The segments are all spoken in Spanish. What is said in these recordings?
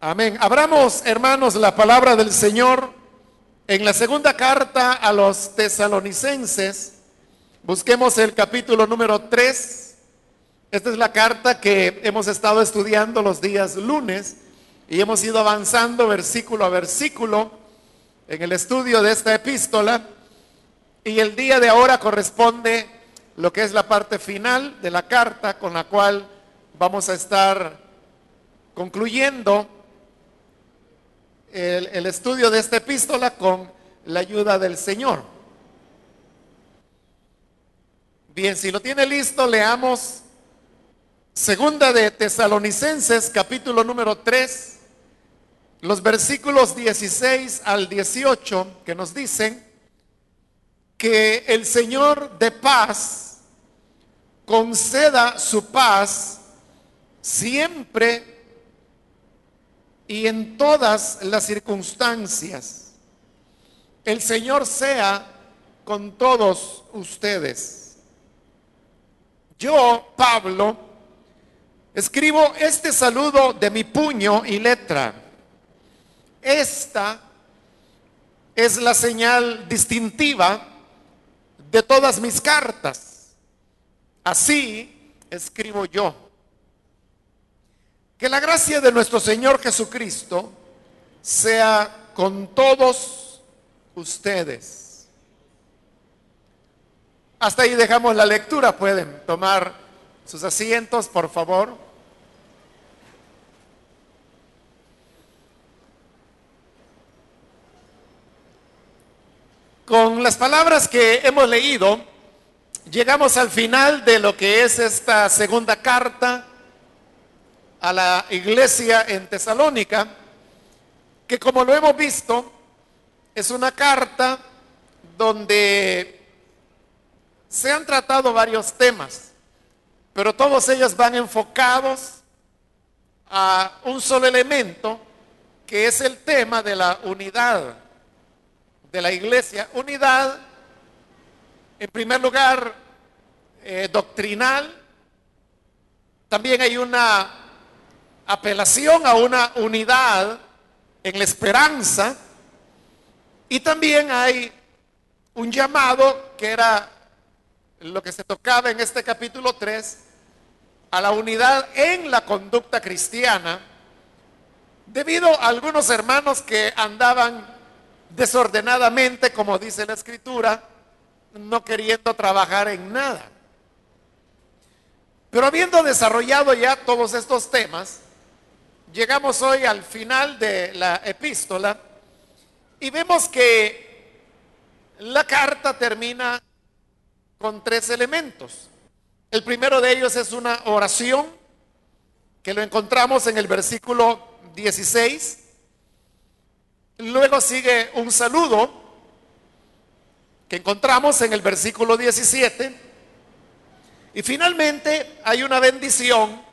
Amén. Abramos, hermanos, la palabra del Señor en la segunda carta a los tesalonicenses. Busquemos el capítulo número 3. Esta es la carta que hemos estado estudiando los días lunes y hemos ido avanzando versículo a versículo en el estudio de esta epístola. Y el día de ahora corresponde lo que es la parte final de la carta con la cual vamos a estar concluyendo el, estudio de esta epístola con la ayuda del Señor. Bien, si lo tiene listo, leamos Segunda de Tesalonicenses, capítulo número 3, los versículos 16 al 18, que nos dicen que el Señor de paz conceda su paz siempre y en todas las circunstancias. El Señor sea con todos ustedes. Yo, Pablo, escribo este saludo de mi puño y letra. Esta es la señal distintiva de todas mis cartas. Así escribo yo. Que la gracia de nuestro Señor Jesucristo sea con todos ustedes. Hasta ahí dejamos la lectura. Pueden tomar sus asientos, por favor. Con las palabras que hemos leído, llegamos al final de lo que es esta segunda carta a la iglesia en Tesalónica, que como lo hemos visto, es una carta donde se han tratado varios temas, pero todos ellos van enfocados a un solo elemento, que es el tema de la unidad de la iglesia. Unidad, en primer lugar, eh, doctrinal. También hay una apelación a una unidad en la esperanza y también hay un llamado que era lo que se tocaba en este capítulo 3 a la unidad en la conducta cristiana debido a algunos hermanos que andaban desordenadamente, como dice la escritura, no queriendo trabajar en nada. Pero habiendo desarrollado ya todos estos temas, llegamos hoy al final de la epístola y vemos que la carta termina con tres elementos. El primero de ellos es una oración, que lo encontramos en el versículo 16. Luego sigue un saludo, que encontramos en el versículo 17. Y finalmente hay una bendición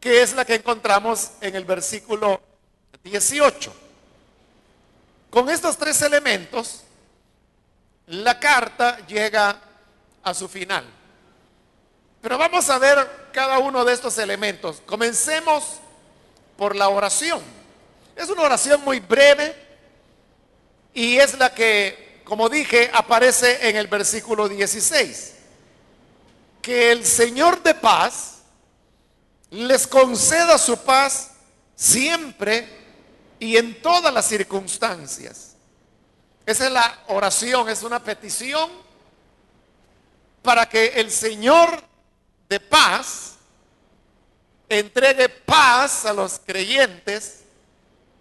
que es la que encontramos en el versículo 18. Con estos tres elementos, la carta llega a su final. Pero vamos a ver cada uno de estos elementos. Comencemos por la oración. Es una oración muy breve y es la que, como dije, aparece en el versículo 16. Que el Señor de paz les conceda su paz siempre y en todas las circunstancias. Esa es la oración, es una petición para que el Señor de paz entregue paz a los creyentes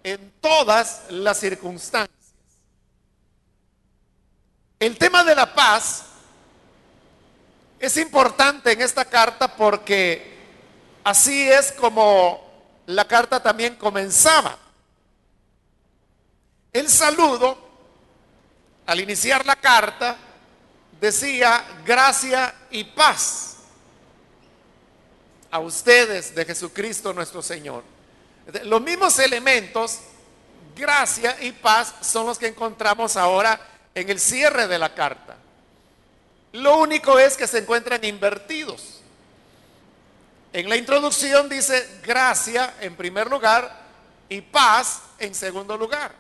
en todas las circunstancias. El tema de la paz es importante en esta carta porque Así es como la carta también comenzaba. El saludo, al iniciar la carta, decía gracia y paz a ustedes de Jesucristo nuestro Señor. Los mismos elementos, gracia y paz, son los que encontramos ahora en el cierre de la carta. Lo único es que se encuentran invertidos. En la introducción dice gracia en primer lugar y paz en segundo lugar.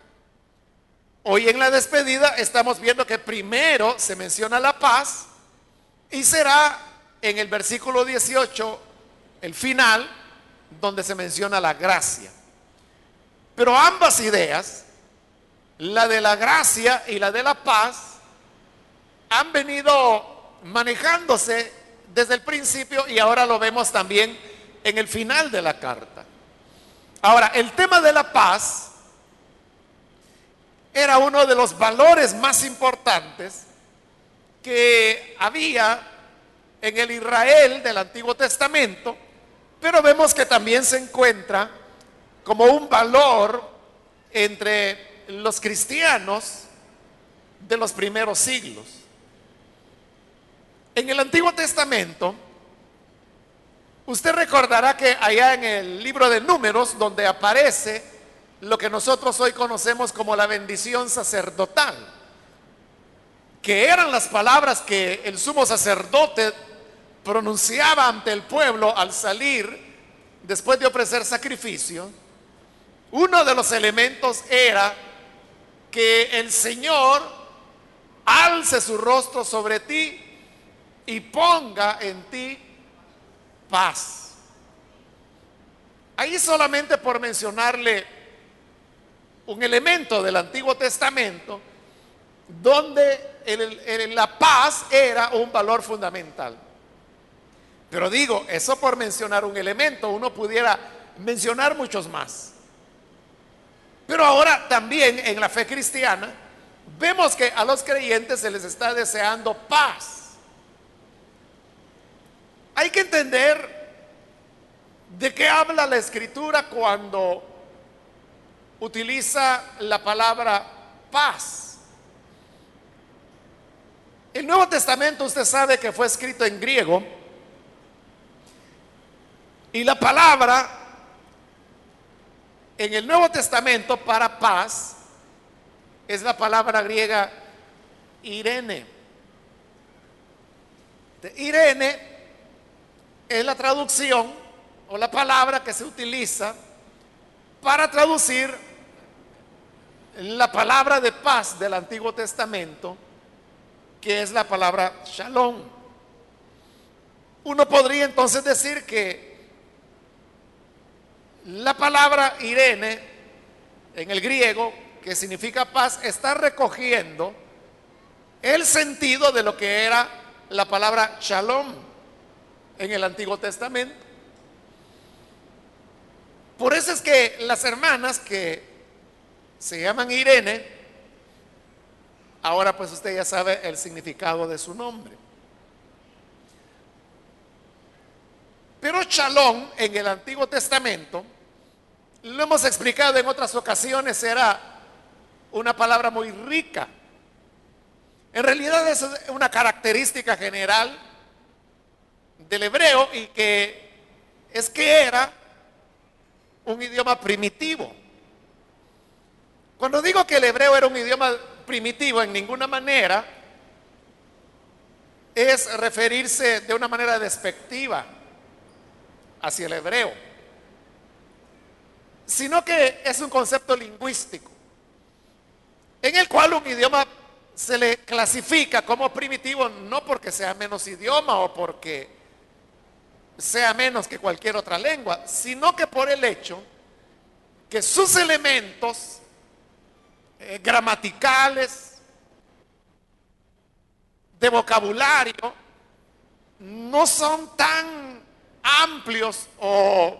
Hoy en la despedida estamos viendo que primero se menciona la paz y será en el versículo 18 el final donde se menciona la gracia. Pero ambas ideas, la de la gracia y la de la paz, han venido manejándose desde el principio y ahora lo vemos también en el final de la carta. Ahora, el tema de la paz era uno de los valores más importantes que había en el Israel del Antiguo Testamento, pero vemos que también se encuentra como un valor entre los cristianos de los primeros siglos. En el Antiguo Testamento, usted recordará que allá en el libro de números, donde aparece lo que nosotros hoy conocemos como la bendición sacerdotal, que eran las palabras que el sumo sacerdote pronunciaba ante el pueblo al salir después de ofrecer sacrificio, uno de los elementos era que el Señor alce su rostro sobre ti y ponga en ti paz. Ahí solamente por mencionarle un elemento del Antiguo Testamento donde la paz era un valor fundamental. Pero digo, eso por mencionar un elemento, uno pudiera mencionar muchos más. Pero ahora también en la fe cristiana vemos que a los creyentes se les está deseando paz. Hay que entender de qué habla la escritura cuando utiliza la palabra paz. El Nuevo Testamento usted sabe que fue escrito en griego y la palabra en el Nuevo Testamento para paz es la palabra griega Irene. Irene es la traducción o la palabra que se utiliza para traducir la palabra de paz del Antiguo Testamento, que es la palabra shalom. Uno podría entonces decir que la palabra Irene en el griego, que significa paz, está recogiendo el sentido de lo que era la palabra shalom en el Antiguo Testamento. Por eso es que las hermanas que se llaman Irene, ahora pues usted ya sabe el significado de su nombre. Pero shalom en el Antiguo Testamento lo hemos explicado en otras ocasiones, era una palabra muy rica. En realidad es una característica general del hebreo y que es que era un idioma primitivo. Cuando digo que el hebreo era un idioma primitivo, en ninguna manera es referirse de una manera despectiva hacia el hebreo sino que es un concepto lingüístico, en el cual un idioma se le clasifica como primitivo no porque sea menos idioma o porque sea menos que cualquier otra lengua, sino que por el hecho que sus elementos eh, gramaticales, de vocabulario, no son tan amplios o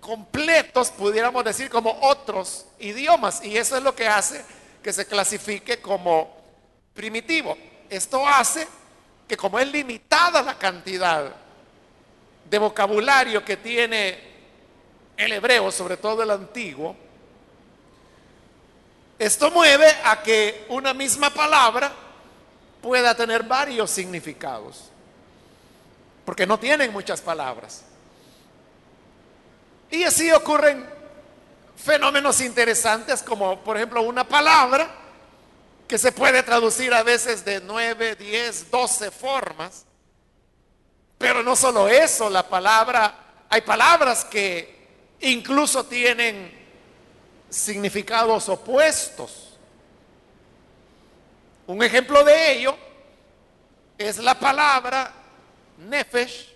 completos, pudiéramos decir, como otros idiomas. Y eso es lo que hace que se clasifique como primitivo. Esto hace que como es limitada la cantidad de vocabulario que tiene el hebreo, sobre todo el antiguo, esto mueve a que una misma palabra pueda tener varios significados, porque no tienen muchas palabras. Y así ocurren fenómenos interesantes como por ejemplo una palabra que se puede traducir a veces de 9, 10, 12 formas. Pero no solo eso, la palabra, hay palabras que incluso tienen significados opuestos. Un ejemplo de ello es la palabra nefesh,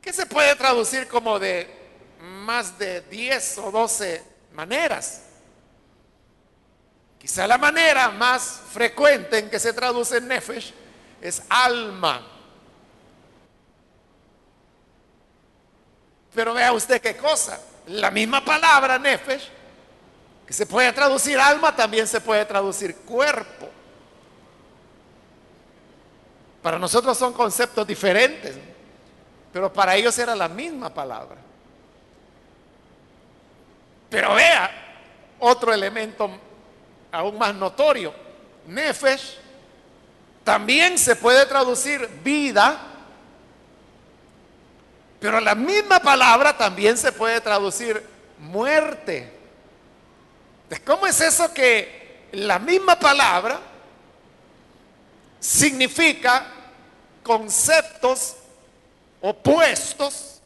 que se puede traducir como de más de 10 o 12 maneras. Quizá la manera más frecuente en que se traduce nefesh es alma. Pero vea usted qué cosa. La misma palabra nefesh, que se puede traducir alma, también se puede traducir cuerpo. Para nosotros son conceptos diferentes, pero para ellos era la misma palabra. Pero vea otro elemento aún más notorio. Nefesh también se puede traducir vida, pero la misma palabra también se puede traducir muerte. ¿Cómo es eso que la misma palabra significa conceptos opuestos,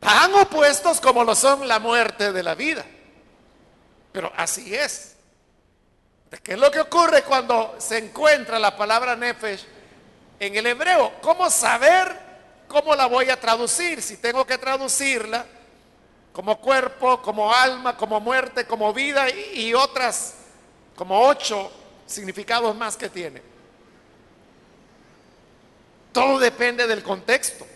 tan opuestos como lo son la muerte de la vida? Pero así es. ¿Qué es lo que ocurre cuando se encuentra la palabra nefesh en el hebreo? ¿Cómo saber cómo la voy a traducir? Si tengo que traducirla como cuerpo, como alma, como muerte, como vida y, y otras, como ocho significados más que tiene. Todo depende del contexto.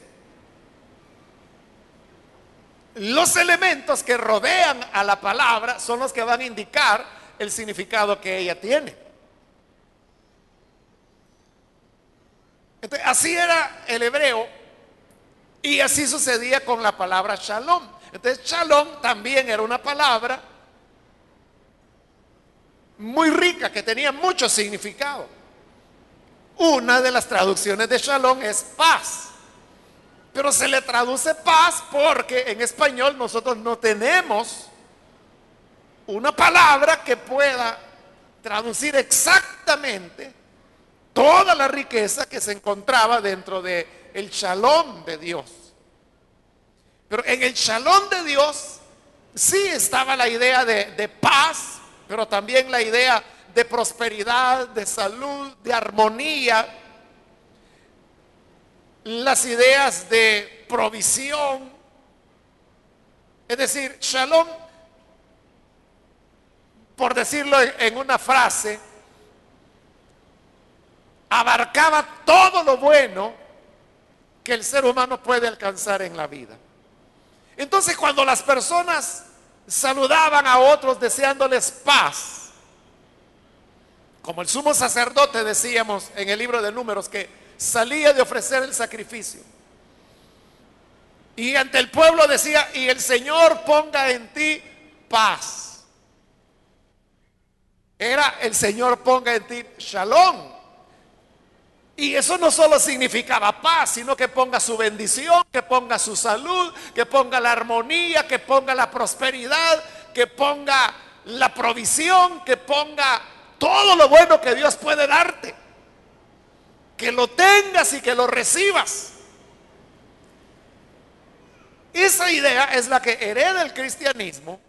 Los elementos que rodean a la palabra son los que van a indicar el significado que ella tiene. Entonces, así era el hebreo y así sucedía con la palabra shalom. Entonces, shalom también era una palabra muy rica, que tenía mucho significado. Una de las traducciones de shalom es paz. Pero se le traduce paz porque en español nosotros no tenemos una palabra que pueda traducir exactamente toda la riqueza que se encontraba dentro de el shalom de Dios. Pero en el shalom de Dios sí estaba la idea de, de paz, pero también la idea de prosperidad, de salud, de armonía, las ideas de provisión. Es decir, shalom por decirlo en una frase, abarcaba todo lo bueno que el ser humano puede alcanzar en la vida. Entonces cuando las personas saludaban a otros deseándoles paz, como el sumo sacerdote decíamos en el libro de números que salía de ofrecer el sacrificio, y ante el pueblo decía, y el Señor ponga en ti paz era el Señor ponga en ti shalom. Y eso no solo significaba paz, sino que ponga su bendición, que ponga su salud, que ponga la armonía, que ponga la prosperidad, que ponga la provisión, que ponga todo lo bueno que Dios puede darte. Que lo tengas y que lo recibas. Esa idea es la que hereda el cristianismo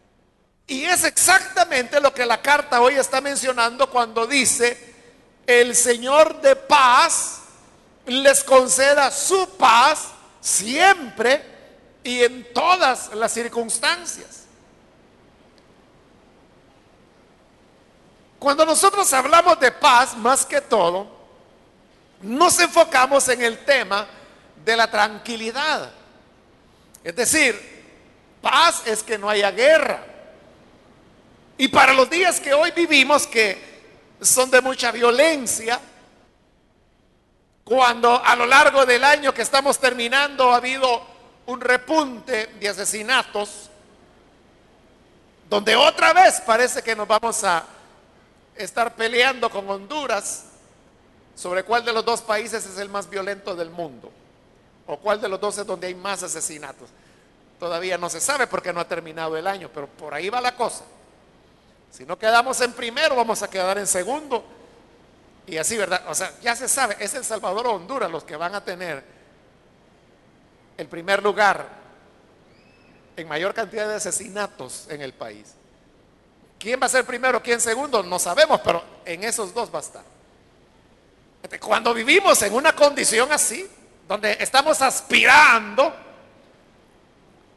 y es exactamente lo que la carta hoy está mencionando cuando dice, el Señor de paz les conceda su paz siempre y en todas las circunstancias. Cuando nosotros hablamos de paz, más que todo, nos enfocamos en el tema de la tranquilidad. Es decir, paz es que no haya guerra. Y para los días que hoy vivimos, que son de mucha violencia, cuando a lo largo del año que estamos terminando ha habido un repunte de asesinatos, donde otra vez parece que nos vamos a estar peleando con Honduras sobre cuál de los dos países es el más violento del mundo, o cuál de los dos es donde hay más asesinatos. Todavía no se sabe porque no ha terminado el año, pero por ahí va la cosa. Si no quedamos en primero, vamos a quedar en segundo. Y así, ¿verdad? O sea, ya se sabe, es El Salvador o Honduras los que van a tener el primer lugar en mayor cantidad de asesinatos en el país. ¿Quién va a ser primero, quién segundo? No sabemos, pero en esos dos va a estar. Cuando vivimos en una condición así, donde estamos aspirando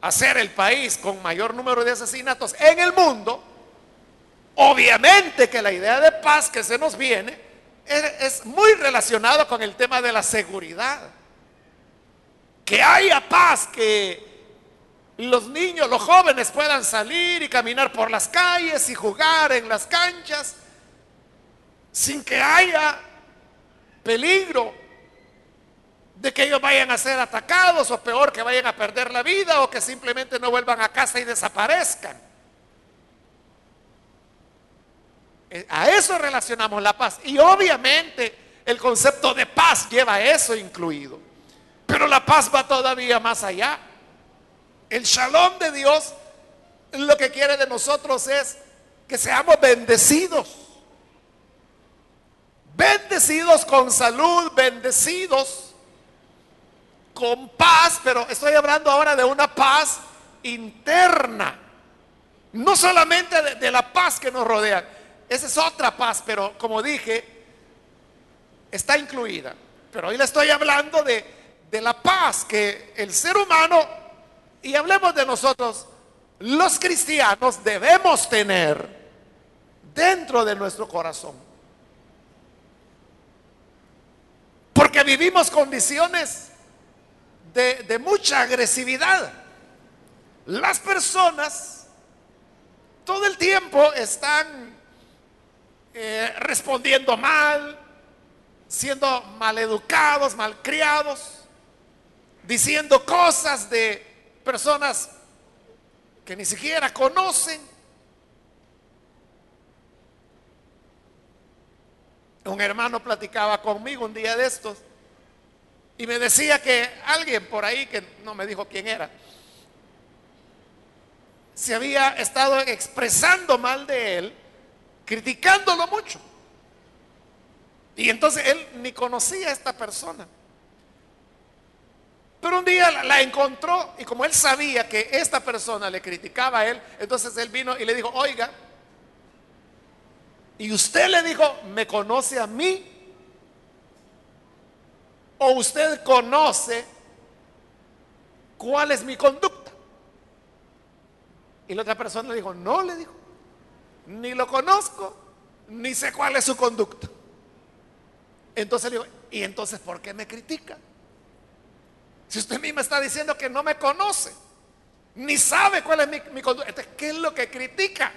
a ser el país con mayor número de asesinatos en el mundo, obviamente que la idea de paz que se nos viene es, muy relacionado con el tema de la seguridad. Que haya paz, que los niños, los jóvenes puedan salir y caminar por las calles y jugar en las canchas sin que haya peligro de que ellos vayan a ser atacados o peor que vayan a perder la vida o que simplemente no vuelvan a casa y desaparezcan. Eh, a eso relacionamos la paz. Y obviamente el concepto de paz lleva eso incluido. Pero la paz va todavía más allá. El shalom de Dios lo que quiere de nosotros es que seamos bendecidos. Bendecidos con salud, bendecidos con paz, pero estoy hablando ahora de una paz interna. No solamente de, de la paz que nos rodea, esa es otra paz, pero como dije, está incluida. Pero hoy le estoy hablando de, de la paz que el ser humano y hablemos de nosotros, los cristianos debemos tener dentro de nuestro corazón. Porque vivimos condiciones de, mucha agresividad. Las personas todo el tiempo están eh, respondiendo mal, siendo maleducados, malcriados, diciendo cosas de personas que ni siquiera conocen. Un hermano platicaba conmigo un día de estos y me decía que alguien por ahí, que no me dijo quién era, se había estado expresando mal de él, criticándolo mucho. Y entonces él ni conocía a esta persona. Pero un día la, encontró y como él sabía que esta persona le criticaba a él, entonces él vino y le dijo, oiga, y usted le dijo, ¿me conoce a mí? ¿O usted conoce cuál es mi conducta? Y la otra persona le dijo, no, le dijo, ni lo conozco, ni sé cuál es su conducta. Entonces le dijo, ¿y entonces por qué me critica? Si usted misma está diciendo que no me conoce, ni sabe cuál es mi, conducta, ¿qué es lo que critica?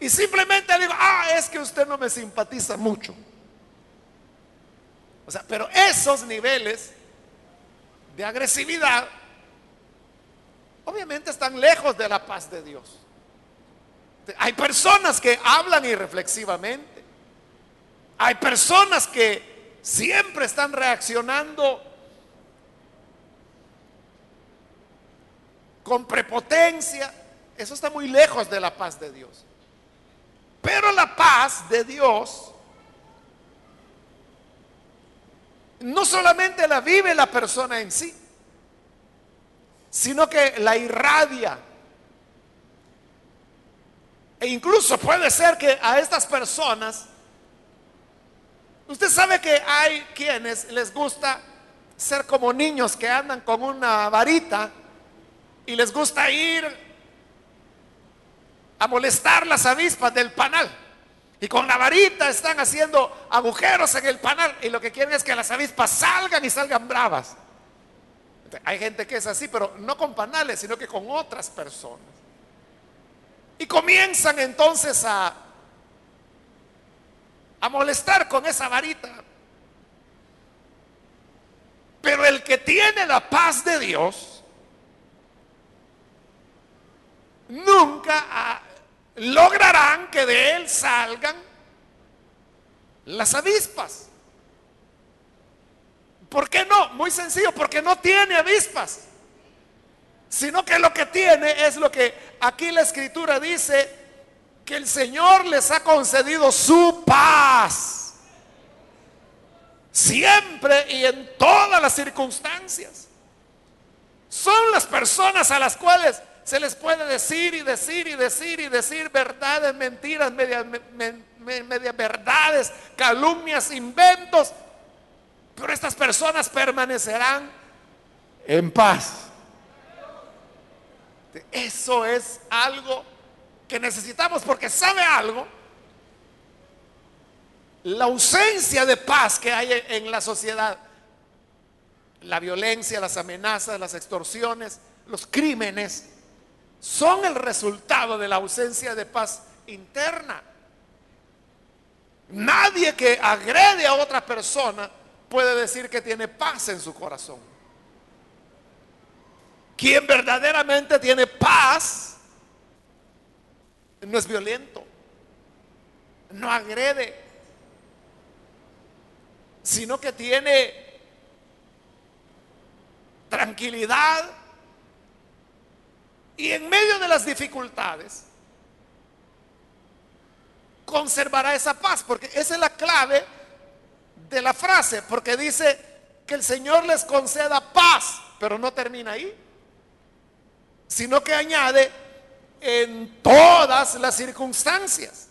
Y simplemente digo, ah, es que usted no me simpatiza mucho. O sea, pero esos niveles de agresividad obviamente están lejos de la paz de Dios. Hay personas que hablan irreflexivamente. Hay personas que siempre están reaccionando con prepotencia, eso está muy lejos de la paz de Dios. Pero la paz de Dios no solamente la vive la persona en sí, sino que la irradia. E incluso puede ser que a estas personas, usted sabe que hay quienes les gusta ser como niños que andan con una varita y les gusta ir a molestar las avispas del panal. Y con la varita están haciendo agujeros en el panal y lo que quieren es que las avispas salgan y salgan bravas. Hay gente que es así, pero no con panales, sino que con otras personas. Y comienzan entonces a, a molestar con esa varita. Pero el que tiene la paz de Dios, nunca ah, lograrán que de él salgan las avispas. ¿Por qué no? Muy sencillo, porque no tiene avispas. Sino que lo que tiene es lo que aquí la escritura dice, que el Señor les ha concedido su paz. Siempre y en todas las circunstancias. son las personas a las cuales se les puede decir y decir y decir y decir verdades, mentiras, medias, verdades, calumnias, inventos. Pero estas personas permanecerán en paz. Eso es algo que necesitamos porque sabe algo. La ausencia de paz que hay en la sociedad la violencia, las amenazas, las extorsiones, los crímenes, son el resultado de la ausencia de paz interna. Nadie que agrede a otra persona puede decir que tiene paz en su corazón. Quien verdaderamente tiene paz no es violento, no agrede, sino que tiene tranquilidad y en medio de las dificultades conservará esa paz, porque esa es la clave de la frase, porque dice que el Señor les conceda paz, pero no termina ahí, sino que añade en todas las circunstancias.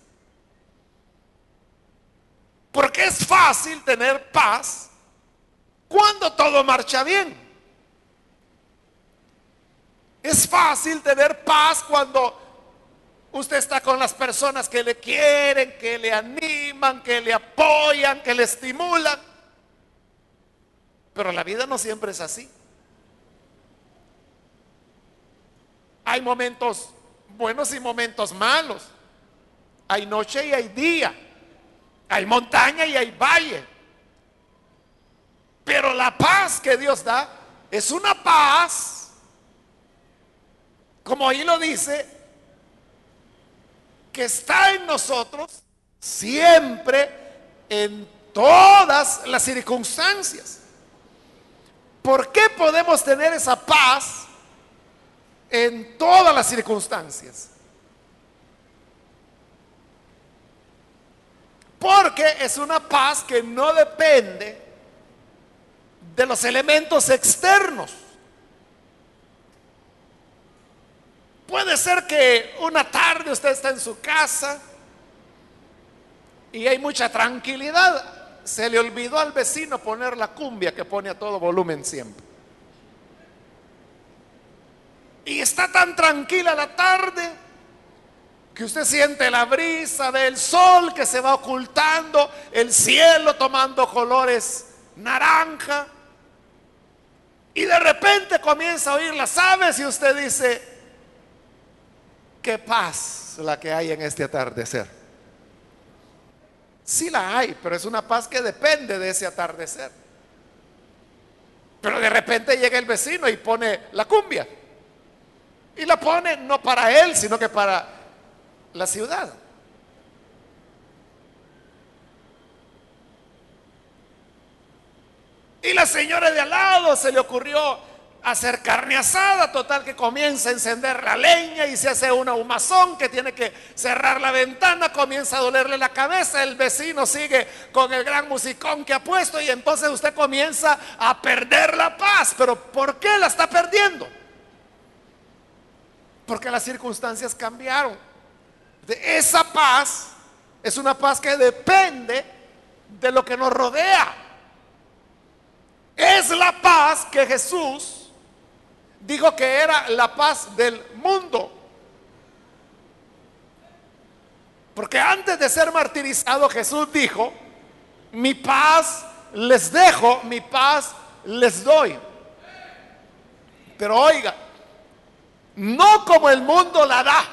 Porque es fácil tener paz cuando todo marcha bien. Es fácil tener paz cuando usted está con las personas que le quieren, que le animan, que le apoyan, que le estimulan. Pero la vida no siempre es así. Hay momentos buenos y momentos malos. Hay noche y hay día. Hay montaña y hay valle. Pero la paz que Dios da es una paz como ahí lo dice, que está en nosotros siempre en todas las circunstancias. ¿Por qué podemos tener esa paz en todas las circunstancias? Porque es una paz que no depende de los elementos externos. Puede ser que una tarde usted está en su casa y hay mucha tranquilidad. Se le olvidó al vecino poner la cumbia que pone a todo volumen siempre. Y está tan tranquila la tarde que usted siente la brisa del sol que se va ocultando, el cielo tomando colores naranja. Y de repente comienza a oír las aves y usted dice, Qué paz la que hay en este atardecer. Sí la hay, pero es una paz que depende de ese atardecer. Pero de repente llega el vecino y pone la cumbia. Y la pone no para él, sino que para la ciudad. Y la señora de al lado se le ocurrió hacer carne asada, total que comienza a encender la leña y se hace una humazón que tiene que cerrar la ventana, comienza a dolerle la cabeza, el vecino sigue con el gran musicón que ha puesto y entonces usted comienza a perder la paz. Pero ¿por qué la está perdiendo? Porque las circunstancias cambiaron. Esa paz es una paz que depende de lo que nos rodea. Es la paz que Jesús dijo que era la paz del mundo. Porque antes de ser martirizado Jesús dijo, mi paz les dejo, mi paz les doy. Pero oiga, no como el mundo la da,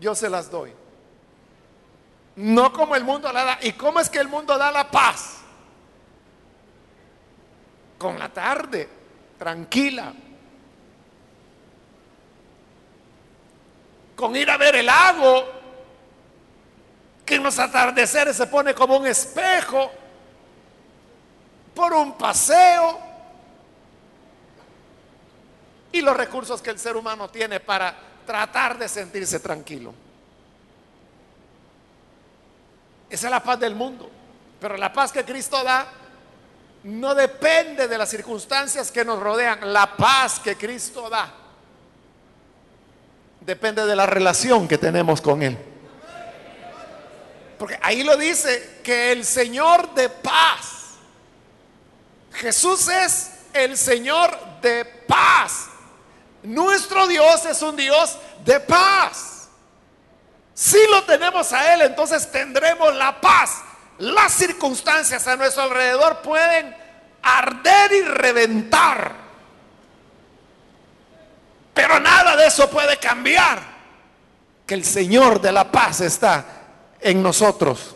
yo se las doy. No como el mundo la da. ¿Y cómo es que el mundo da la paz? Con la tarde tranquila. Con ir a ver el lago, que en los atardeceres se pone como un espejo, por un paseo, y los recursos que el ser humano tiene para tratar de sentirse tranquilo. Esa es la paz del mundo. Pero la paz que Cristo da no depende de las circunstancias que nos rodean. La paz que Cristo da depende de la relación que tenemos con Él. Porque ahí lo dice que el Señor de paz, Jesús es el Señor de paz. Nuestro Dios es un Dios de paz. Si lo tenemos a Él, entonces tendremos la paz las circunstancias a nuestro alrededor pueden arder y reventar. Pero nada de eso puede cambiar. Que el Señor de la paz está en nosotros.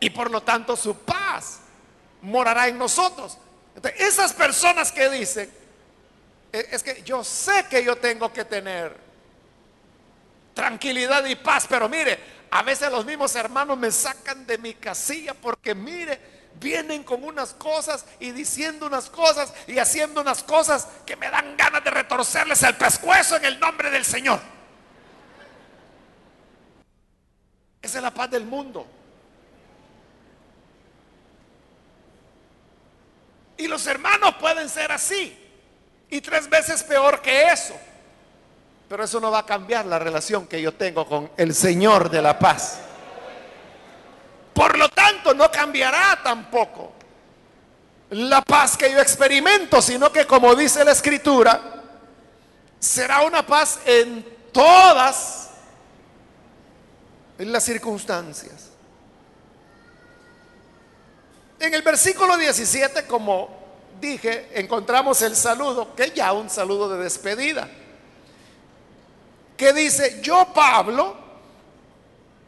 Y por lo tanto su paz morará en nosotros. esas personas que dicen, es que yo sé que yo tengo que tener tranquilidad y paz, pero mire, a veces los mismos hermanos me sacan de mi casilla porque mire, vienen con unas cosas y diciendo unas cosas y haciendo unas cosas que me dan ganas de retorcerles el pescuezo en el nombre del Señor. Esa es la paz del mundo. Y los hermanos pueden ser así. Y tres veces peor que eso. Pero eso no va a cambiar la relación que yo tengo con el Señor de la paz. Por lo tanto, no cambiará tampoco la paz que yo experimento, sino que como dice la escritura, será una paz en todas las circunstancias. En el versículo 17, como dije, encontramos el saludo, que ya un saludo de despedida que dice, yo Pablo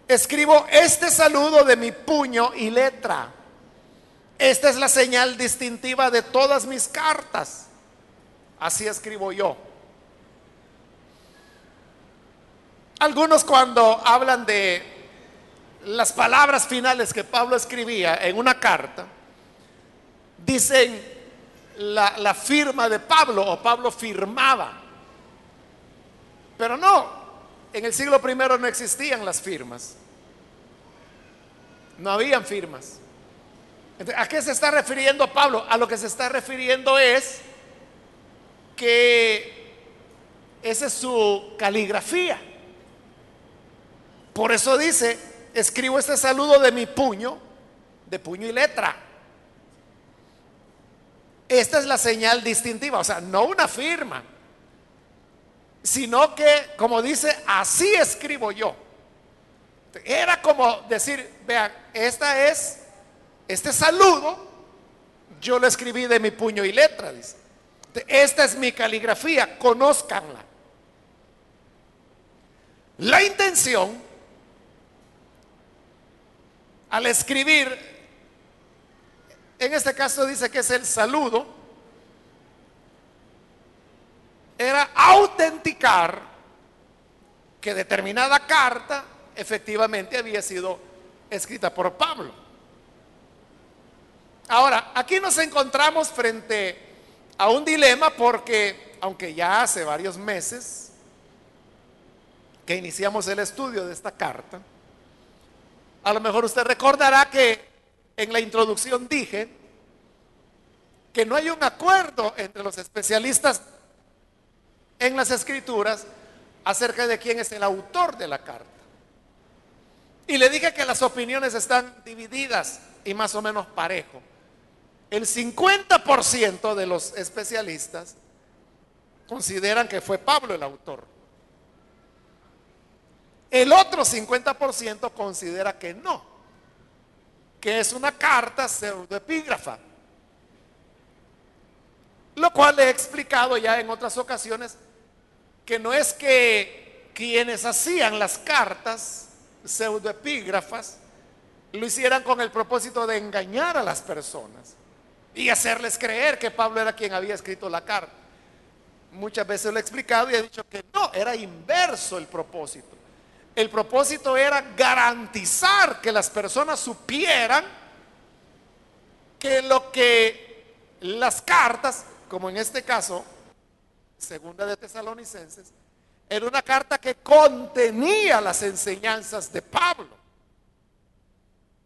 escribo este saludo de mi puño y letra. Esta es la señal distintiva de todas mis cartas. Así escribo yo. Algunos cuando hablan de las palabras finales que Pablo escribía en una carta, dicen la, firma de Pablo o Pablo firmaba. Pero no, en el siglo primero no existían las firmas. No habían firmas. ¿A qué se está refiriendo Pablo? A lo que se está refiriendo es que esa es su caligrafía. Por eso dice, escribo este saludo de mi puño, de puño y letra. Esta es la señal distintiva, o sea, no una firma sino que, como dice, así escribo yo. Era como decir, vean, esta es, este saludo, yo lo escribí de mi puño y letra, dice. Esta es mi caligrafía, conózcanla. La intención al escribir, en este caso dice que es el saludo, era autenticar que determinada carta efectivamente había sido escrita por Pablo. Ahora, aquí nos encontramos frente a un dilema porque, aunque ya hace varios meses que iniciamos el estudio de esta carta, a lo mejor usted recordará que en la introducción dije que no hay un acuerdo entre los especialistas en las escrituras acerca de quién es el autor de la carta. Y le dije que las opiniones están divididas y más o menos parejo. El 50% de los especialistas consideran que fue Pablo el autor. El otro 50% considera que no, que es una carta pseudoepígrafa. Lo cual he explicado ya en otras ocasiones que no es que quienes hacían las cartas pseudoepígrafas lo hicieran con el propósito de engañar a las personas y hacerles creer que Pablo era quien había escrito la carta. Muchas veces lo he explicado y he dicho que no, era inverso el propósito. El propósito era garantizar que las personas supieran que lo que las cartas, como en este caso segunda de Tesalonicenses, era una carta que contenía las enseñanzas de Pablo.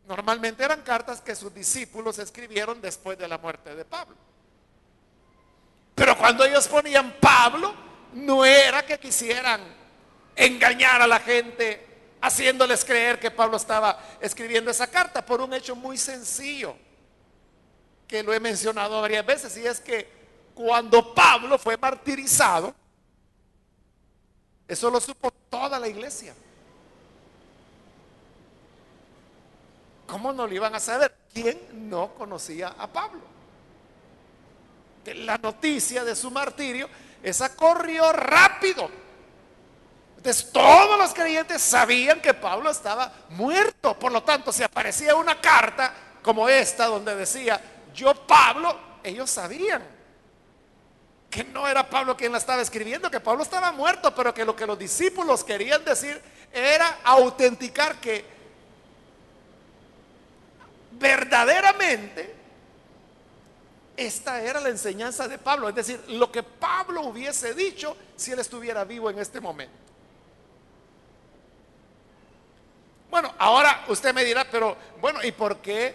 Normalmente eran cartas que sus discípulos escribieron después de la muerte de Pablo. Pero cuando ellos ponían Pablo, no era que quisieran engañar a la gente haciéndoles creer que Pablo estaba escribiendo esa carta por un hecho muy sencillo, que lo he mencionado varias veces, y es que cuando Pablo fue martirizado, eso lo supo toda la iglesia. ¿Cómo no lo iban a saber? ¿Quién no conocía a Pablo? La noticia de su martirio, esa corrió rápido. Entonces todos los creyentes sabían que Pablo estaba muerto. Por lo tanto, si aparecía una carta como esta donde decía, yo Pablo, ellos sabían que no era Pablo quien la estaba escribiendo, que Pablo estaba muerto, pero que lo que los discípulos querían decir era autenticar que verdaderamente esta era la enseñanza de Pablo, es decir, lo que Pablo hubiese dicho si él estuviera vivo en este momento. Bueno, ahora usted me dirá, pero bueno, ¿y por qué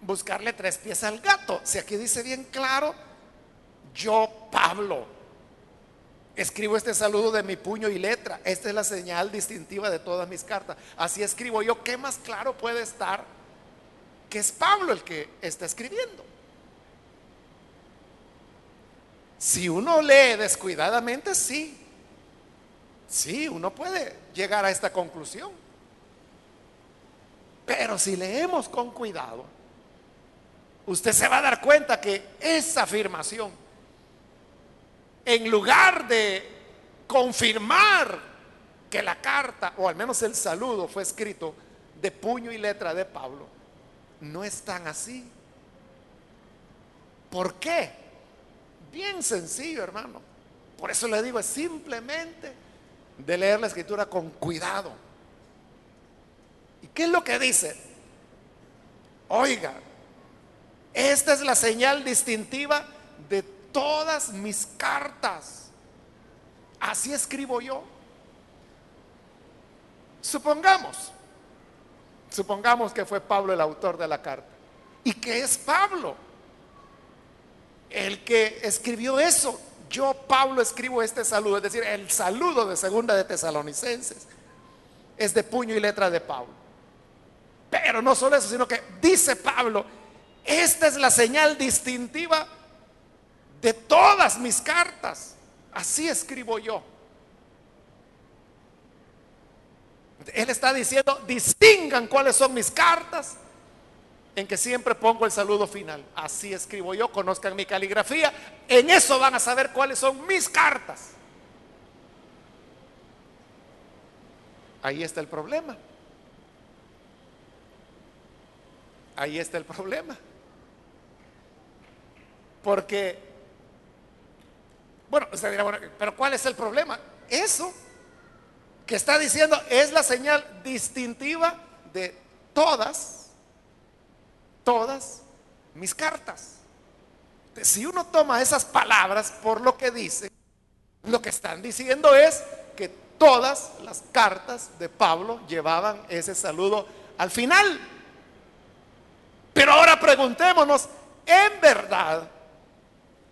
buscarle tres pies al gato? Si aquí dice bien claro, yo Pablo escribo este saludo de mi puño y letra, esta es la señal distintiva de todas mis cartas, así escribo yo, ¿qué más claro puede estar? que es Pablo el que está escribiendo. Si uno lee descuidadamente, sí. Sí, uno puede llegar a esta conclusión. Pero si leemos con cuidado, usted se va a dar cuenta que esa afirmación, en lugar de confirmar que la carta, o al menos el saludo, fue escrito de puño y letra de Pablo, no es tan así. ¿Por qué? Bien sencillo, hermano. Por eso le digo, es simplemente de leer la escritura con cuidado. ¿Y qué es lo que dice? Oiga, esta es la señal distintiva de todas mis cartas. Así escribo yo. Supongamos Supongamos que fue Pablo el autor de la carta. ¿Y qué es Pablo? El que escribió eso. Yo, Pablo, escribo este saludo, es decir, el saludo de segunda de Tesalonicenses es de puño y letra de Pablo. Pero no solo eso, sino que dice Pablo, esta es la señal distintiva de todas mis cartas. Así escribo yo. Él está diciendo, distingan cuáles son mis cartas, en que siempre pongo el saludo final. Así escribo yo, conozcan mi caligrafía, en eso van a saber cuáles son mis cartas. Ahí está el problema. Ahí está el problema. Porque, bueno, usted dirá, bueno, pero ¿cuál es el problema? Eso que está diciendo es la señal distintiva de todas, todas mis cartas. Si uno toma esas palabras por lo que dice, lo que están diciendo es que todas las cartas de Pablo llevaban ese saludo al final. Pero ahora preguntémonos, ¿en verdad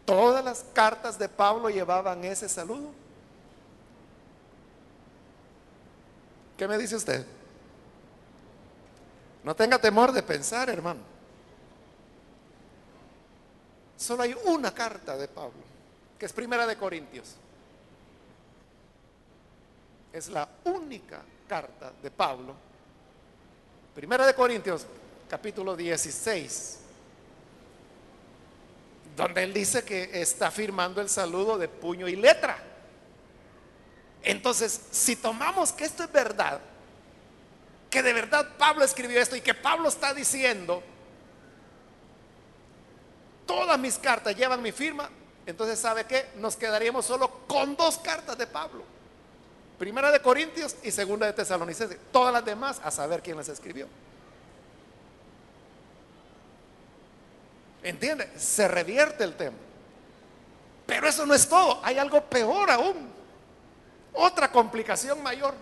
todas las cartas de Pablo llevaban ese saludo? ¿Qué me dice usted? No tenga temor de pensar, hermano. Solo hay una carta de Pablo, que es Primera de Corintios. Es la única carta de Pablo. Primera de Corintios, capítulo 16, donde él dice que está firmando el saludo de puño y letra. Entonces, si tomamos que esto es verdad, que de verdad Pablo escribió esto y que Pablo está diciendo, todas mis cartas llevan mi firma, entonces ¿sabe qué? Nos quedaríamos solo con dos cartas de Pablo. Primera de Corintios y segunda de Tesalonicenses. Todas las demás a saber quién las escribió. ¿Entiende? Se revierte el tema. Pero eso no es todo. Hay algo peor aún. Otra complicación mayor.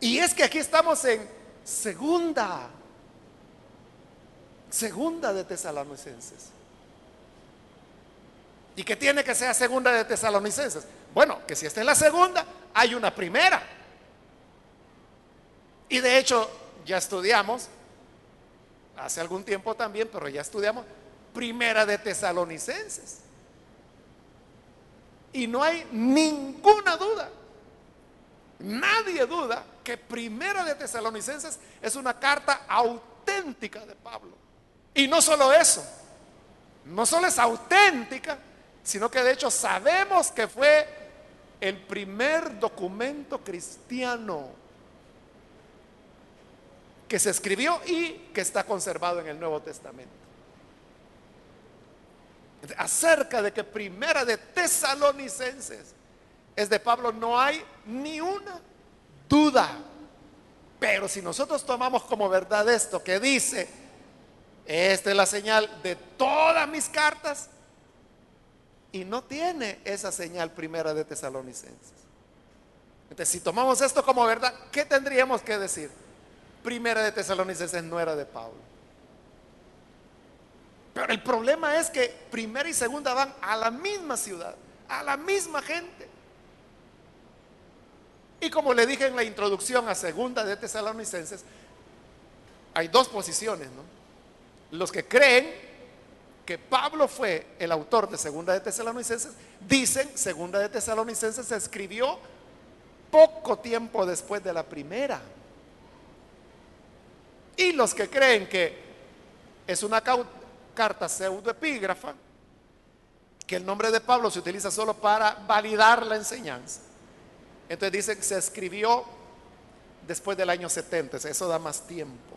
Y es que aquí estamos en Segunda. Segunda de Tesalonicenses. ¿Y qué tiene que ser segunda de Tesalonicenses? Bueno, que si esta es la segunda, hay una primera. Y de hecho, ya estudiamos, hace algún tiempo también, pero ya estudiamos, primera de Tesalonicenses. Y no hay ninguna duda, nadie duda que primera de Tesalonicenses es una carta auténtica de Pablo. Y no solo eso, no solo es auténtica, sino que de hecho sabemos que fue el primer documento cristiano que se escribió y que está conservado en el Nuevo Testamento. Acerca de que primera de tesalonicenses es de Pablo, no hay ni una duda. Pero si nosotros tomamos como verdad esto que dice, esta es la señal de todas mis cartas, y no tiene esa señal primera de tesalonicenses. Entonces, si tomamos esto como verdad, ¿qué tendríamos que decir? Primera de tesalonicenses no era de Pablo. Pero el problema es que primera y segunda van a la misma ciudad, a la misma gente. Y como le dije en la introducción a segunda de tesalonicenses, hay dos posiciones, ¿no? Los que creen que Pablo fue el autor de Segunda de Tesalonicenses, dicen, Segunda de Tesalonicenses se escribió poco tiempo después de la primera. Y los que creen que es una carta pseudoepígrafa, que el nombre de Pablo se utiliza solo para validar la enseñanza. Entonces dicen que se escribió después del año 70, eso da más tiempo.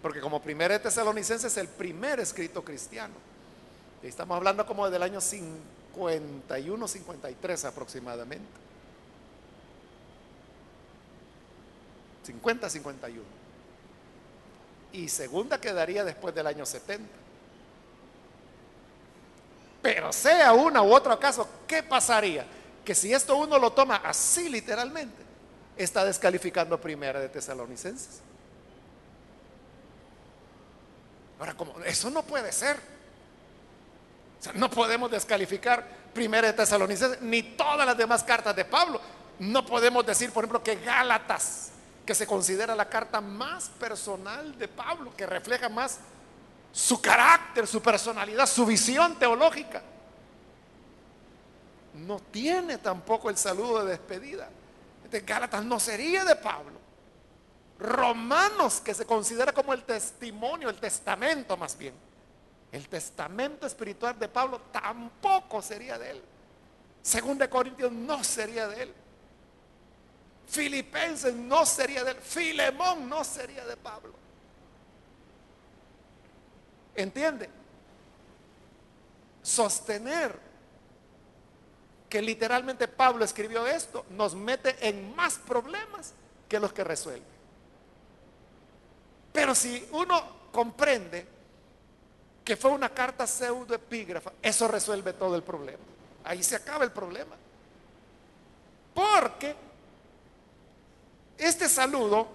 Porque como primera de Tesalonicenses es el primer escrito cristiano. Estamos hablando como del año 51, 53 aproximadamente. 50, 51. Y segunda quedaría después del año 70. Pero sea una u otro caso, ¿qué pasaría? Que si esto uno lo toma así literalmente, está descalificando primera de Tesalonicenses. Ahora, como eso no puede ser. no podemos descalificar Primera de Tesalonicenses ni todas las demás cartas de Pablo. No podemos decir, por ejemplo, que Gálatas, que se considera la carta más personal de Pablo, que refleja más su carácter, su personalidad, su visión teológica, no tiene tampoco el saludo de despedida. De Gálatas no sería de Pablo. Romanos, que se considera como el testimonio, el testamento más bien. El testamento espiritual de Pablo tampoco sería de él. Según de Corintios no sería de él. Filipenses no sería de. Filemón no sería de Pablo. ¿Entiende? Sostener que literalmente Pablo escribió esto nos mete en más problemas que los que resuelve. Pero si uno comprende que fue una carta pseudoepígrafa, eso resuelve todo el problema. Ahí se acaba el problema. Porque este saludo,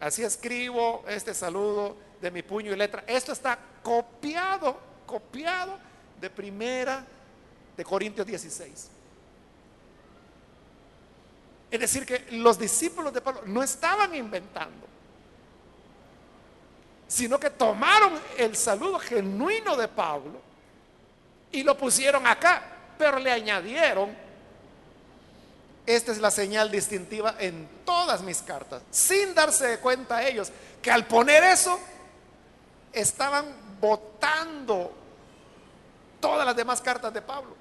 así escribo este saludo de mi puño y letra, esto está copiado, copiado de primera de Corintios 16. Es decir, que los discípulos de Pablo no estaban inventando, sino que tomaron el saludo genuino de Pablo y lo pusieron acá, pero le añadieron, esta es la señal distintiva en todas mis cartas, sin darse cuenta ellos que al poner eso estaban votando todas las demás cartas de Pablo.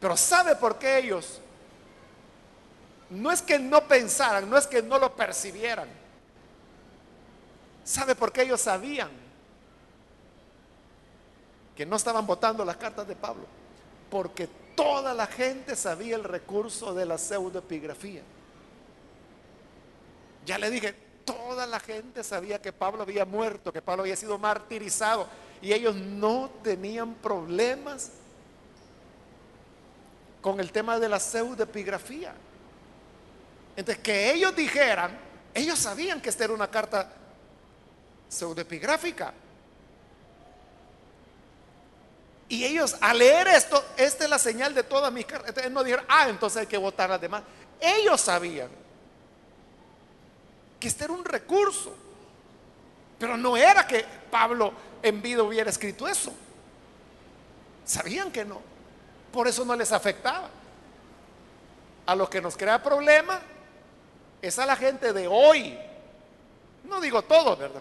Pero ¿sabe por qué ellos no es que no pensaran, no es que no lo percibieran. ¿Sabe por qué ellos sabían que no estaban votando las cartas de Pablo? Porque toda la gente sabía el recurso de la pseudoepigrafía. Ya le dije, toda la gente sabía que Pablo había muerto, que Pablo había sido martirizado y ellos no tenían problemas con el tema de la pseudoepigrafía. Entonces, que ellos dijeran, ellos sabían que esta era una carta pseudoepigráfica. Y ellos, al leer esto, esta es la señal de todas mis. Entonces, no dijeron, ah, entonces hay que votar las demás. Ellos sabían que este era un recurso. Pero no era que Pablo en vida hubiera escrito eso. Sabían que no. Por eso no les afectaba. A lo que nos crea problema es a la gente de hoy. No digo todo, ¿verdad?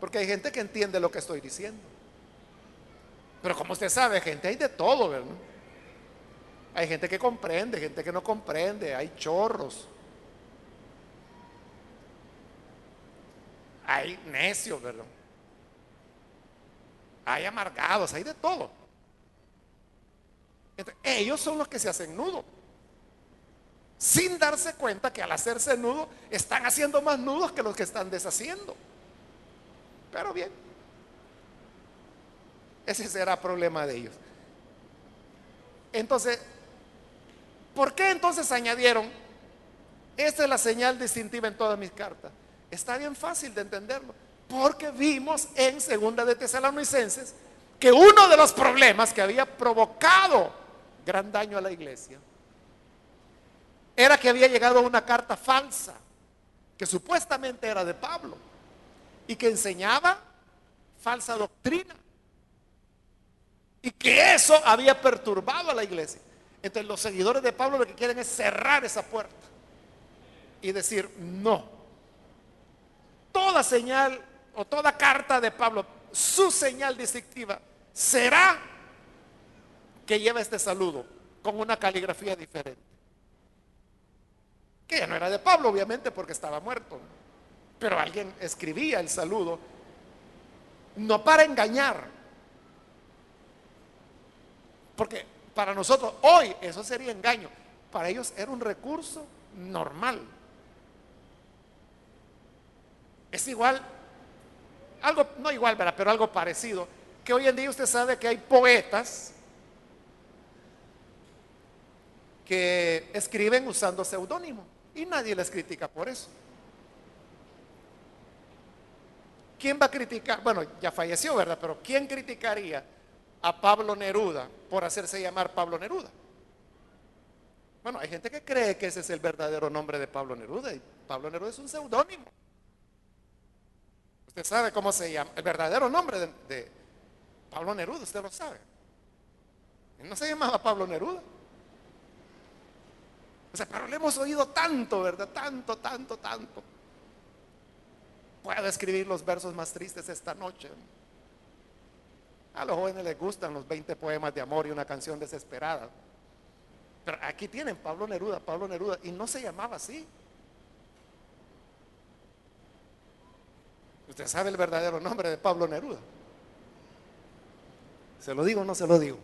Porque hay gente que entiende lo que estoy diciendo. Pero como usted sabe, gente, hay de todo, ¿verdad? Hay gente que comprende, gente que no comprende, hay chorros. Hay necios, ¿verdad? Hay amargados, hay de todo. ellos son los que se hacen nudo. Sin darse cuenta que al hacerse nudo están haciendo más nudos que los que están deshaciendo. Pero bien, ese será problema de ellos. Entonces, ¿por qué entonces añadieron? Esta es la señal distintiva en todas mis cartas. Está bien fácil de entenderlo. Porque vimos en Segunda de Tesalonicenses que uno de los problemas que había provocado gran daño a la iglesia era que había llegado una carta falsa que supuestamente era de Pablo y que enseñaba falsa doctrina y que eso había perturbado a la iglesia. Entonces los seguidores de Pablo lo que quieren es cerrar esa puerta y decir, no, toda señal o toda carta de Pablo, su señal distintiva será que lleva este saludo con una caligrafía diferente. Que ya no era de Pablo, obviamente, porque estaba muerto. Pero alguien escribía el saludo, no para engañar. Porque para nosotros hoy eso sería engaño. Para ellos era un recurso normal. Es igual algo, no igual, ¿verdad? Pero algo parecido. Que hoy en día usted sabe que hay poetas que escriben usando seudónimo y nadie les critica por eso. ¿Quién va a criticar? Bueno, ya falleció, ¿verdad? Pero ¿quién criticaría a Pablo Neruda por hacerse llamar Pablo Neruda? Bueno, hay gente que cree que ese es el verdadero nombre de Pablo Neruda y Pablo Neruda es un seudónimo. Usted sabe cómo se llama, el verdadero nombre de, Pablo Neruda, usted lo sabe. no se llamaba Pablo Neruda. Pero le hemos oído tanto, ¿verdad? Tanto, tanto, tanto. Puedo escribir los versos más tristes esta noche. A los jóvenes les gustan los 20 poemas de amor y una canción desesperada. Pero aquí tienen Pablo Neruda, Pablo Neruda, y no se llamaba así. Usted sabe el verdadero nombre de Pablo Neruda. ¿Se lo digo o no se lo digo?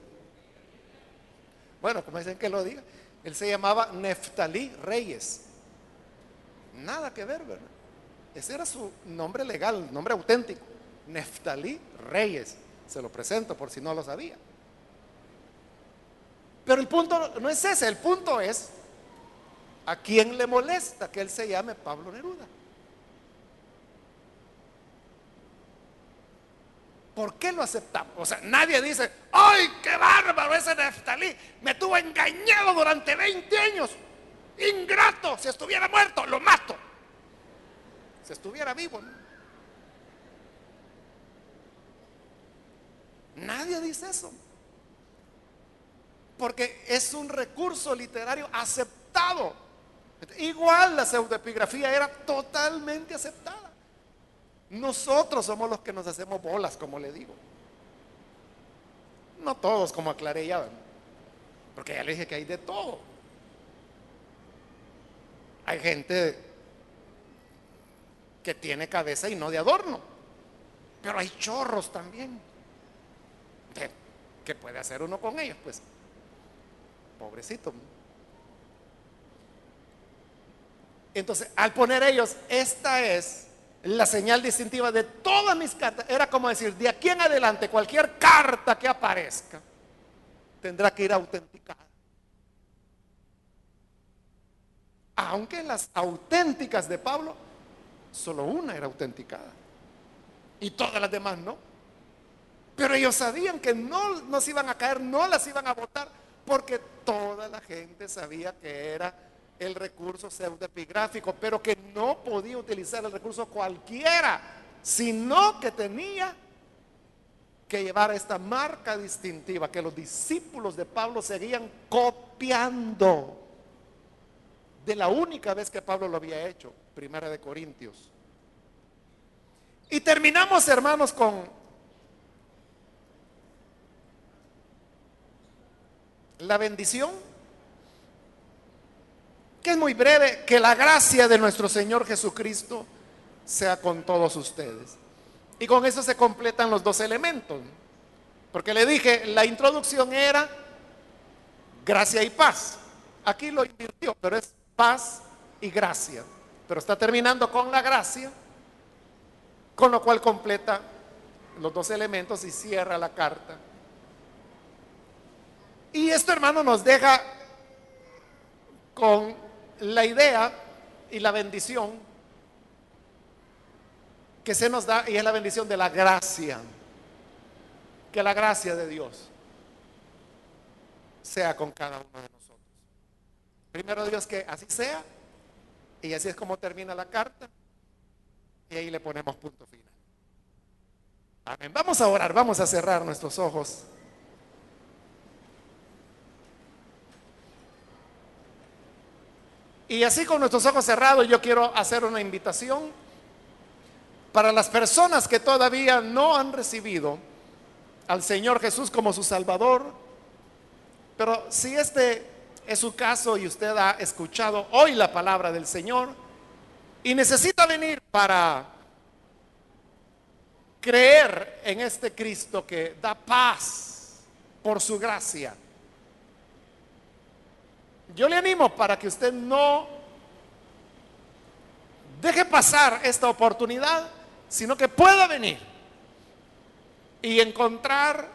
Bueno, como dicen que lo diga. Él se llamaba Neftalí Reyes. Nada que ver, ¿verdad? Ese era su nombre legal, nombre auténtico. Neftalí Reyes. Se lo presento por si no lo sabía. Pero el punto no es ese, el punto es a quién le molesta que él se llame Pablo Neruda. ¿Por qué lo aceptamos? O sea, nadie dice, ¡ay, qué bárbaro ese Neftalí! Me tuvo engañado durante 20 años. Ingrato, si estuviera muerto, lo mato. Si estuviera vivo. Nadie dice eso. Porque es un recurso literario aceptado. Igual la pseudoepigrafía era totalmente aceptada. Nosotros somos los que nos hacemos bolas, como le digo. No todos, como aclaré ya. Porque ya le dije que hay de todo. Hay gente que tiene cabeza y no de adorno. Pero hay chorros también. ¿Qué puede hacer uno con ellos? Pues, pobrecito. Entonces, al poner ellos, esta es la señal distintiva de todas mis cartas era como decir, de aquí en adelante cualquier carta que aparezca tendrá que ir autenticada. Aunque las auténticas de Pablo, solo una era autenticada. Y todas las demás no. Pero ellos sabían que no nos iban a caer, no las iban a votar, porque toda la gente sabía que era el recurso pseudoepigráfico, pero que no podía utilizar el recurso cualquiera, sino que tenía que llevar esta marca distintiva que los discípulos de Pablo seguían copiando de la única vez que Pablo lo había hecho, Primera de Corintios. Y terminamos, hermanos, con la bendición, que es muy breve, que la gracia de nuestro Señor Jesucristo sea con todos ustedes. Y con eso se completan los dos elementos. Porque le dije, la introducción era gracia y paz. Aquí lo invirtió, pero es paz y gracia. Pero está terminando con la gracia, con lo cual completa los dos elementos y cierra la carta. Y esto, hermano, nos deja con la idea y la bendición que se nos da, y es la bendición de la gracia. Que la gracia de Dios sea con cada uno de nosotros. Primero Dios que así sea, y así es como termina la carta, y ahí le ponemos punto final. Amén. Vamos a orar, vamos a cerrar nuestros ojos. Y así con nuestros ojos cerrados yo quiero hacer una invitación para las personas que todavía no han recibido al Señor Jesús como su Salvador. Pero si este es su caso y usted ha escuchado hoy la palabra del Señor y necesita venir para creer en este Cristo que da paz por su gracia yo le animo para que usted no deje pasar esta oportunidad, sino que pueda venir y encontrar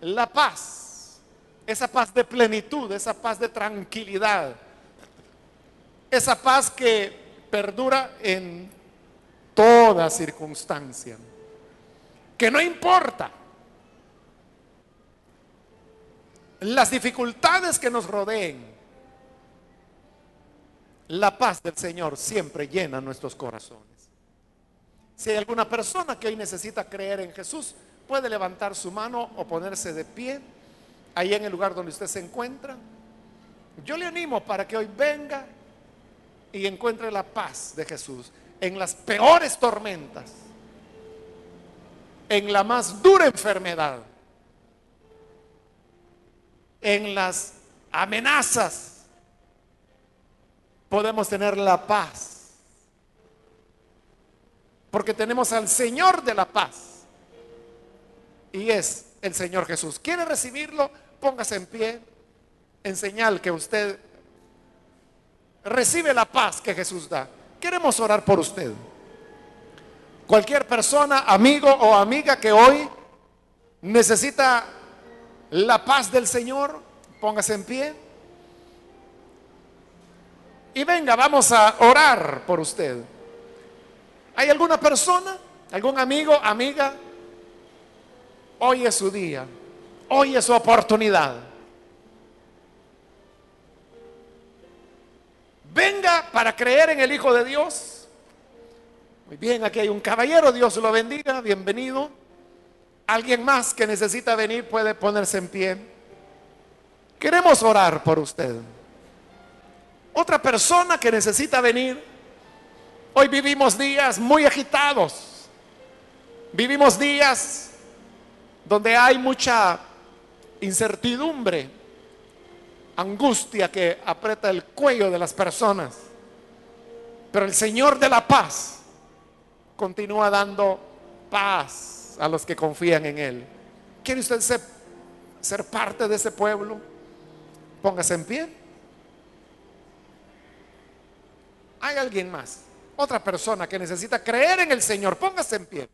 la paz, esa paz de plenitud, esa paz de tranquilidad, esa paz que perdura en toda circunstancia, que no importa las dificultades que nos rodeen, la paz del Señor siempre llena nuestros corazones. Si hay alguna persona que hoy necesita creer en Jesús, puede levantar su mano o ponerse de pie ahí en el lugar donde usted se encuentra. Yo le animo para que hoy venga y encuentre la paz de Jesús en las peores tormentas, en la más dura enfermedad en las amenazas, podemos tener la paz. Porque tenemos al Señor de la paz. Y es el Señor Jesús. ¿Quiere recibirlo? Póngase en pie en señal que usted recibe la paz que Jesús da. Queremos orar por usted. Cualquier persona, amigo o amiga que hoy necesita la paz del Señor, póngase en pie. Y venga, vamos a orar por usted. ¿Hay alguna persona, algún amigo, amiga? Hoy es su día, hoy es su oportunidad. Venga para creer en el Hijo de Dios. Muy bien, aquí hay un caballero, Dios lo bendiga, bienvenido. Alguien más que necesita venir puede ponerse en pie. Queremos orar por usted. Otra persona que necesita venir. Hoy vivimos días muy agitados. Vivimos días donde hay mucha incertidumbre, angustia que aprieta el cuello de las personas. Pero el Señor de la paz continúa dando paz a los que confían en Él. ¿Quiere usted ser, parte de ese pueblo? Póngase en pie. Hay alguien más, otra persona que necesita creer en el Señor. Póngase en pie.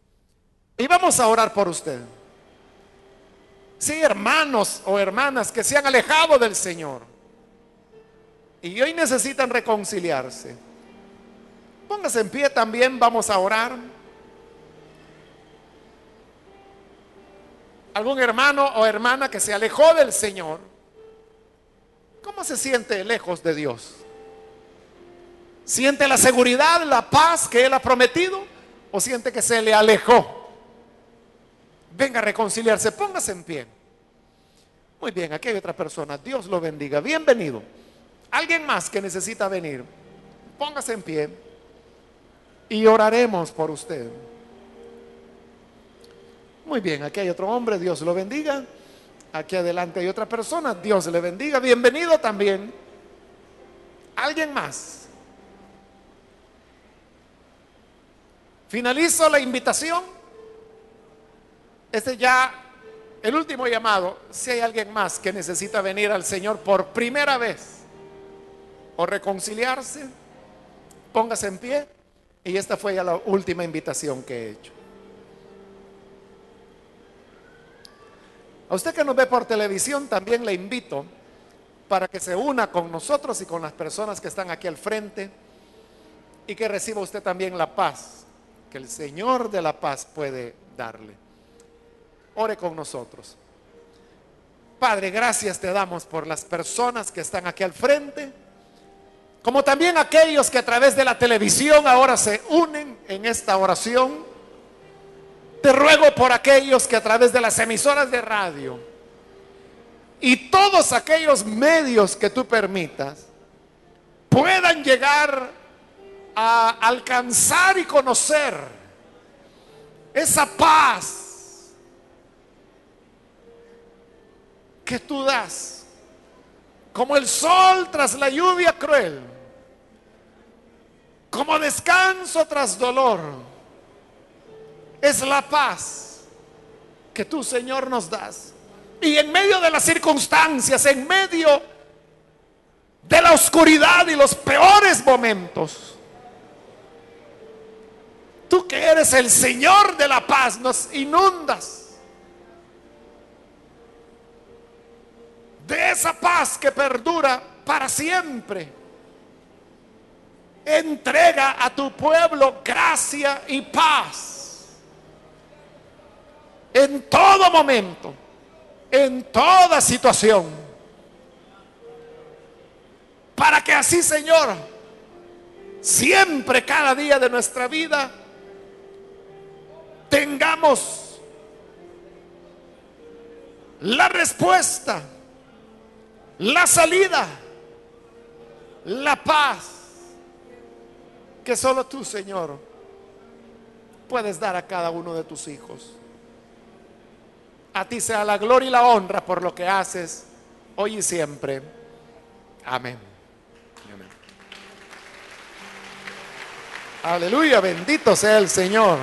Y vamos a orar por usted. Sí, hermanos o hermanas que se han alejado del Señor. y hoy necesitan reconciliarse. Póngase en pie también, vamos a orar. Algún hermano o hermana que se alejó del Señor, ¿cómo se siente lejos de Dios? ¿Siente la seguridad, la paz que Él ha prometido o siente que se le alejó? Venga a reconciliarse, póngase en pie. Muy bien, aquí hay otra persona. Dios lo bendiga. Bienvenido. Alguien más que necesita venir. Póngase en pie y oraremos por usted. Muy bien, aquí hay otro hombre, Dios lo bendiga. Aquí adelante hay otra persona, Dios le bendiga. Bienvenido también. ¿Alguien más? Finalizo la invitación. Este ya el último llamado. Si hay alguien más que necesita venir al Señor por primera vez o reconciliarse, póngase en pie. Y esta fue ya la última invitación que he hecho. A usted que nos ve por televisión, también le invito para que se una con nosotros y con las personas que están aquí al frente y que reciba usted también la paz que el Señor de la paz puede darle. Ore con nosotros. Padre, gracias te damos por las personas que están aquí al frente, como también aquellos que a través de la televisión ahora se unen en esta oración. Te ruego por aquellos que a través de las emisoras de radio y todos aquellos medios que tú permitas puedan llegar a alcanzar y conocer esa paz que tú das, como el sol tras la lluvia cruel, como descanso tras dolor, es la paz que tú, Señor, nos das. Y en medio de las circunstancias, en medio de la oscuridad y los peores momentos, Tú que eres el Señor de la paz, nos inundas de esa paz que perdura para siempre. Entrega a tu pueblo gracia y paz en todo momento, en toda situación. Para que así, Señor, siempre, cada día de nuestra vida, tengamos la respuesta, la salida, la paz que solo tú, Señor, puedes dar a cada uno de tus hijos. A ti sea la gloria y la honra por lo que haces hoy y siempre. Amén. Aleluya, bendito sea el Señor.